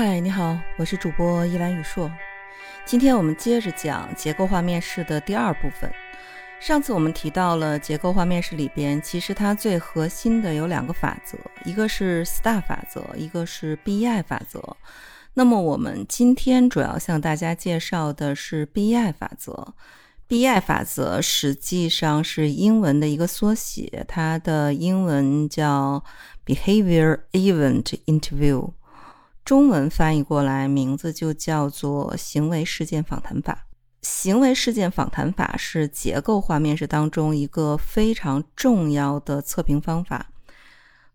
嗨，你好，我是主播依兰雨硕。今天我们接着讲结构化面试的第二部分。上次我们提到了结构化面试里边，其实它最核心的有两个法则，一个是 STAR 法则，一个是 BEI 法则。那么我们今天主要向大家介绍的是 BEI 法则。BEI 法则实际上是英文的一个缩写，它的英文叫 Behavior Event Interview。中文翻译过来，名字就叫做行为事件访谈法。行为事件访谈法是结构化面试当中一个非常重要的测评方法。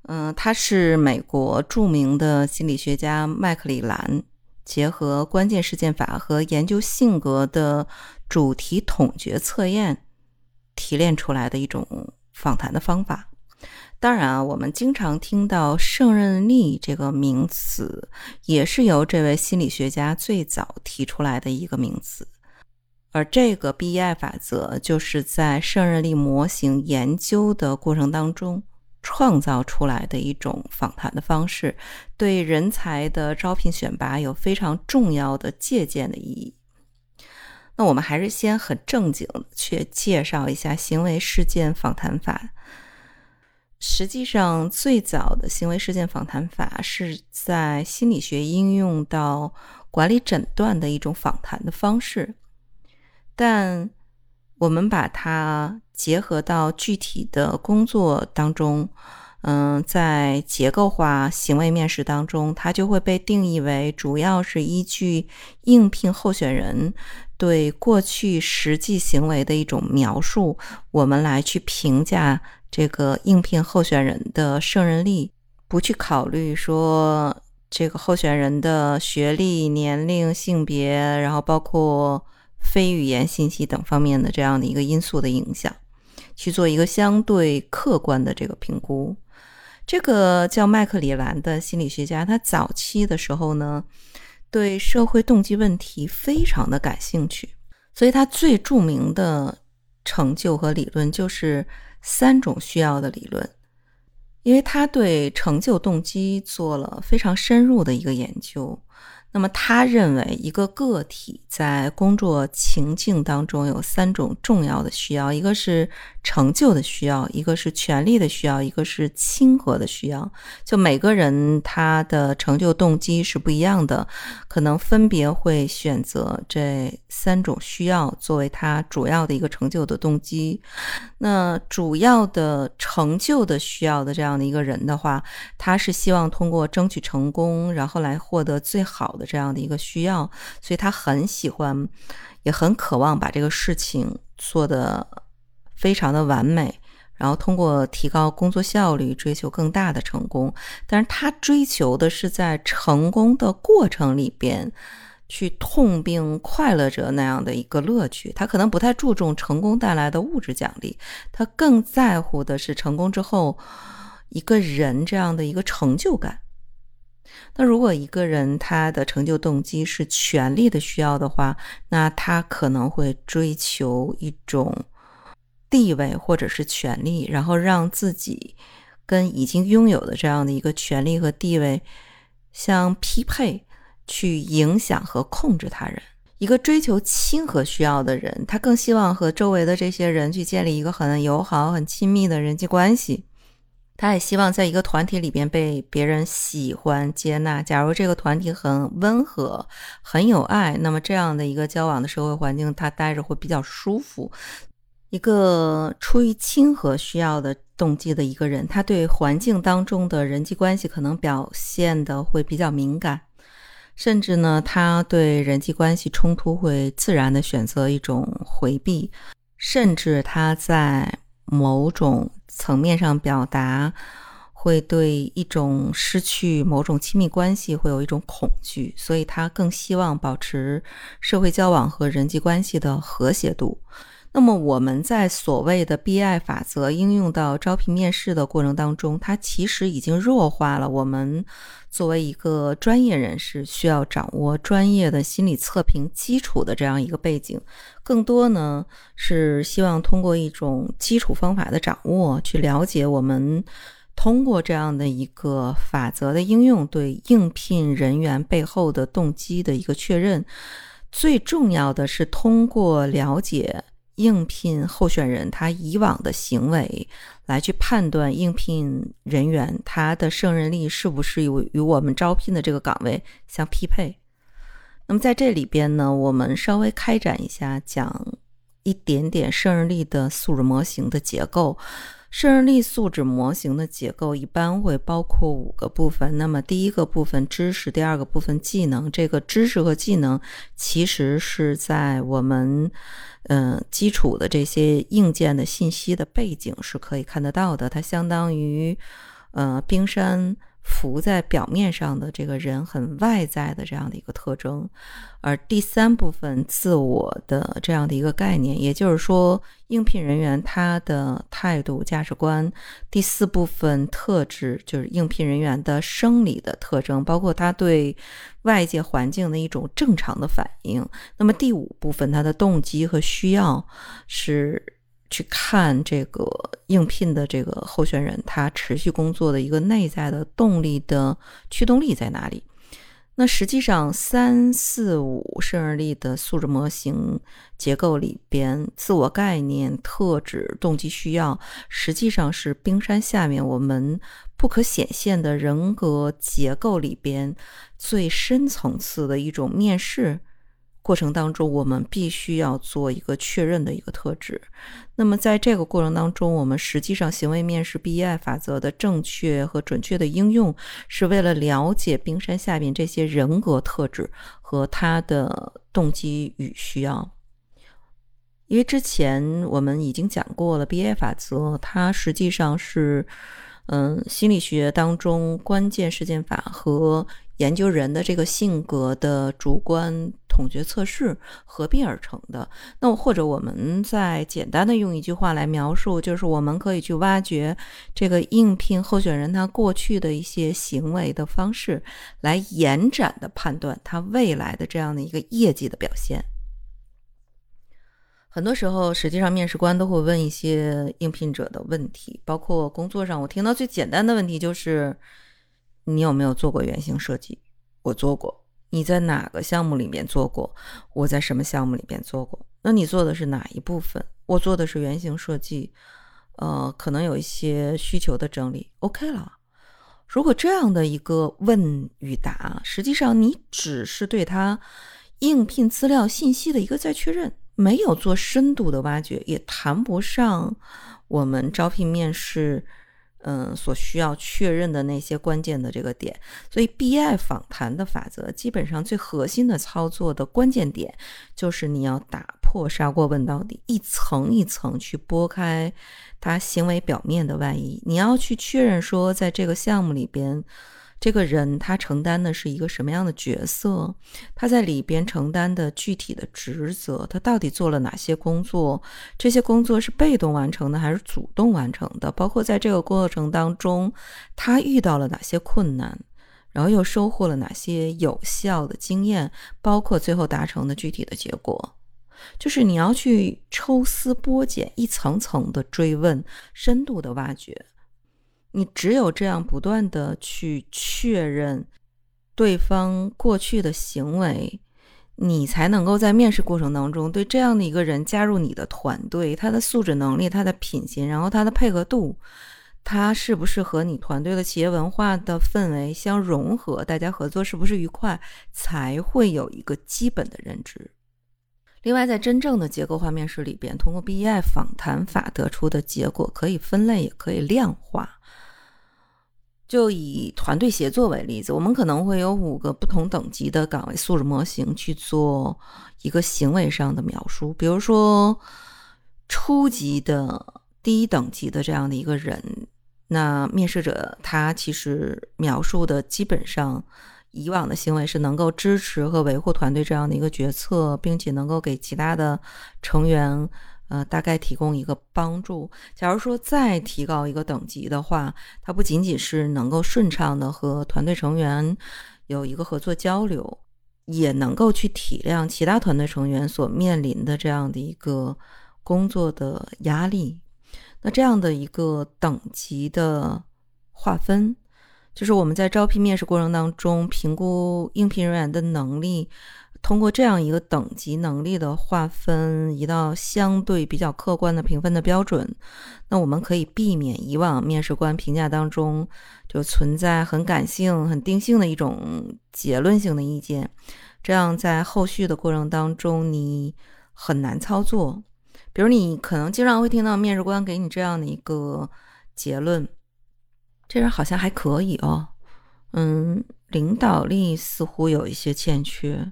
嗯，它是美国著名的心理学家麦克里兰结合关键事件法和研究性格的主题统觉测验提炼出来的一种访谈的方法。当然啊，我们经常听到胜任力这个名词，也是由这位心理学家最早提出来的一个名词。而这个 BEI 法则，就是在胜任力模型研究的过程当中创造出来的一种访谈的方式，对人才的招聘选拔有非常重要的借鉴的意义。那我们还是先很正经去介绍一下行为事件访谈法。实际上，最早的行为事件访谈法是在心理学应用到管理诊断的一种访谈的方式，但我们把它结合到具体的工作当中，嗯，在结构化行为面试当中，它就会被定义为主要是依据应聘候选人对过去实际行为的一种描述，我们来去评价。这个应聘候选人的胜任力，不去考虑说这个候选人的学历、年龄、性别，然后包括非语言信息等方面的这样的一个因素的影响，去做一个相对客观的这个评估。这个叫麦克里兰的心理学家，他早期的时候呢，对社会动机问题非常的感兴趣，所以他最著名的成就和理论就是。三种需要的理论，因为他对成就动机做了非常深入的一个研究。那么，他认为一个个体在工作情境当中有三种重要的需要：一个是成就的需要，一个是权力的需要，一个是亲和的需要。就每个人他的成就动机是不一样的，可能分别会选择这三种需要作为他主要的一个成就的动机。那主要的成就的需要的这样的一个人的话，他是希望通过争取成功，然后来获得最好的。这样的一个需要，所以他很喜欢，也很渴望把这个事情做得非常的完美，然后通过提高工作效率，追求更大的成功。但是他追求的是在成功的过程里边去痛并快乐着那样的一个乐趣。他可能不太注重成功带来的物质奖励，他更在乎的是成功之后一个人这样的一个成就感。那如果一个人他的成就动机是权力的需要的话，那他可能会追求一种地位或者是权力，然后让自己跟已经拥有的这样的一个权力和地位相匹配，去影响和控制他人。一个追求亲和需要的人，他更希望和周围的这些人去建立一个很友好、很亲密的人际关系。他也希望在一个团体里边被别人喜欢接纳。假如这个团体很温和、很有爱，那么这样的一个交往的社会环境，他待着会比较舒服。一个出于亲和需要的动机的一个人，他对环境当中的人际关系可能表现的会比较敏感，甚至呢，他对人际关系冲突会自然的选择一种回避，甚至他在某种。层面上表达，会对一种失去某种亲密关系会有一种恐惧，所以他更希望保持社会交往和人际关系的和谐度。那么我们在所谓的 BI 法则应用到招聘面试的过程当中，它其实已经弱化了我们作为一个专业人士需要掌握专业的心理测评基础的这样一个背景，更多呢是希望通过一种基础方法的掌握，去了解我们通过这样的一个法则的应用，对应聘人员背后的动机的一个确认。最重要的是通过了解应聘候选人他以往的行为，来去判断应聘人员他的胜任力是不是有与我们招聘的这个岗位相匹配。那么在这里边呢，我们稍微开展一下，讲一点点胜任力的素质模型的结构。胜任力素质模型的结构一般会包括五个部分。那么第一个部分知识，第二个部分技能。这个知识和技能其实是在我们嗯基础的这些硬件的信息的背景是可以看得到的。它相当于呃冰山。浮在表面上的这个人很外在的这样的一个特征，而第三部分自我的这样的一个概念，也就是说应聘人员他的态度价值观。第四部分特质就是应聘人员的生理的特征，包括他对外界环境的一种正常的反应。那么第五部分他的动机和需要是。去看这个应聘的这个候选人，他持续工作的一个内在的动力的驱动力在哪里？那实际上，三四五胜任力的素质模型结构里边，自我概念、特质、动机、需要，实际上是冰山下面我们不可显现的人格结构里边最深层次的一种面试。过程当中，我们必须要做一个确认的一个特质。那么，在这个过程当中，我们实际上行为面试 B.I 法则的正确和准确的应用，是为了了解冰山下面这些人格特质和他的动机与需要。因为之前我们已经讲过了，B.I 法则它实际上是嗯心理学当中关键事件法和研究人的这个性格的主观。统觉测试合并而成的。那或者我们再简单的用一句话来描述，就是我们可以去挖掘这个应聘候选人他过去的一些行为的方式，来延展的判断他未来的这样的一个业绩的表现。很多时候，实际上面试官都会问一些应聘者的问题，包括工作上，我听到最简单的问题就是：你有没有做过原型设计？我做过。你在哪个项目里面做过？我在什么项目里面做过？那你做的是哪一部分？我做的是原型设计，呃，可能有一些需求的整理，OK 了。如果这样的一个问与答，实际上你只是对他应聘资料信息的一个再确认，没有做深度的挖掘，也谈不上我们招聘面试。嗯，所需要确认的那些关键的这个点，所以 BI 访谈的法则基本上最核心的操作的关键点，就是你要打破砂锅问到底，一层一层去拨开他行为表面的外衣，你要去确认说，在这个项目里边。这个人他承担的是一个什么样的角色？他在里边承担的具体的职责，他到底做了哪些工作？这些工作是被动完成的还是主动完成的？包括在这个过程当中，他遇到了哪些困难，然后又收获了哪些有效的经验？包括最后达成的具体的结果，就是你要去抽丝剥茧，一层层的追问，深度的挖掘。你只有这样不断的去确认对方过去的行为，你才能够在面试过程当中对这样的一个人加入你的团队，他的素质能力、他的品行，然后他的配合度，他是不是和你团队的企业文化的氛围相融合，大家合作是不是愉快，才会有一个基本的认知。另外，在真正的结构化面试里边，通过 B.E.I 访谈法得出的结果可以分类，也可以量化。就以团队协作为例子，我们可能会有五个不同等级的岗位素质模型去做一个行为上的描述。比如说，初级的低等级的这样的一个人，那面试者他其实描述的基本上以往的行为是能够支持和维护团队这样的一个决策，并且能够给其他的成员。呃，大概提供一个帮助。假如说再提高一个等级的话，它不仅仅是能够顺畅的和团队成员有一个合作交流，也能够去体谅其他团队成员所面临的这样的一个工作的压力。那这样的一个等级的划分，就是我们在招聘面试过程当中评估应聘人员的能力。通过这样一个等级能力的划分，一道相对比较客观的评分的标准，那我们可以避免以往面试官评价当中就存在很感性、很定性的一种结论性的意见，这样在后续的过程当中你很难操作。比如你可能经常会听到面试官给你这样的一个结论：这人好像还可以哦，嗯，领导力似乎有一些欠缺。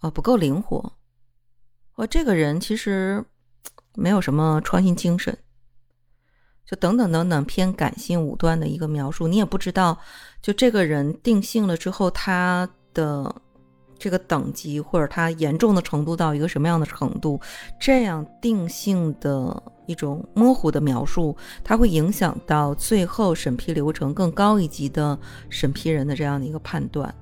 哦，不够灵活，我这个人其实没有什么创新精神，就等等等等偏感性武断的一个描述，你也不知道，就这个人定性了之后，他的。这个等级或者他严重的程度到一个什么样的程度，这样定性的一种模糊的描述，它会影响到最后审批流程更高一级的审批人的这样的一个判断。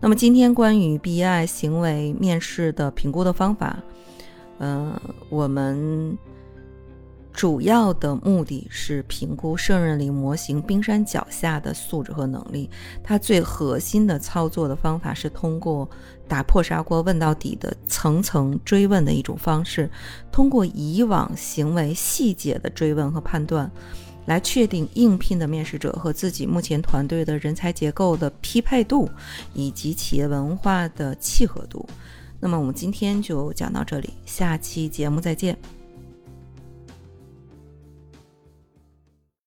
那么今天关于 BI 行为面试的评估的方法，嗯，我们。主要的目的是评估胜任力模型冰山脚下的素质和能力。它最核心的操作的方法是通过打破砂锅问到底的层层追问的一种方式，通过以往行为细节的追问和判断，来确定应聘的面试者和自己目前团队的人才结构的匹配度以及企业文化的契合度。那么我们今天就讲到这里，下期节目再见。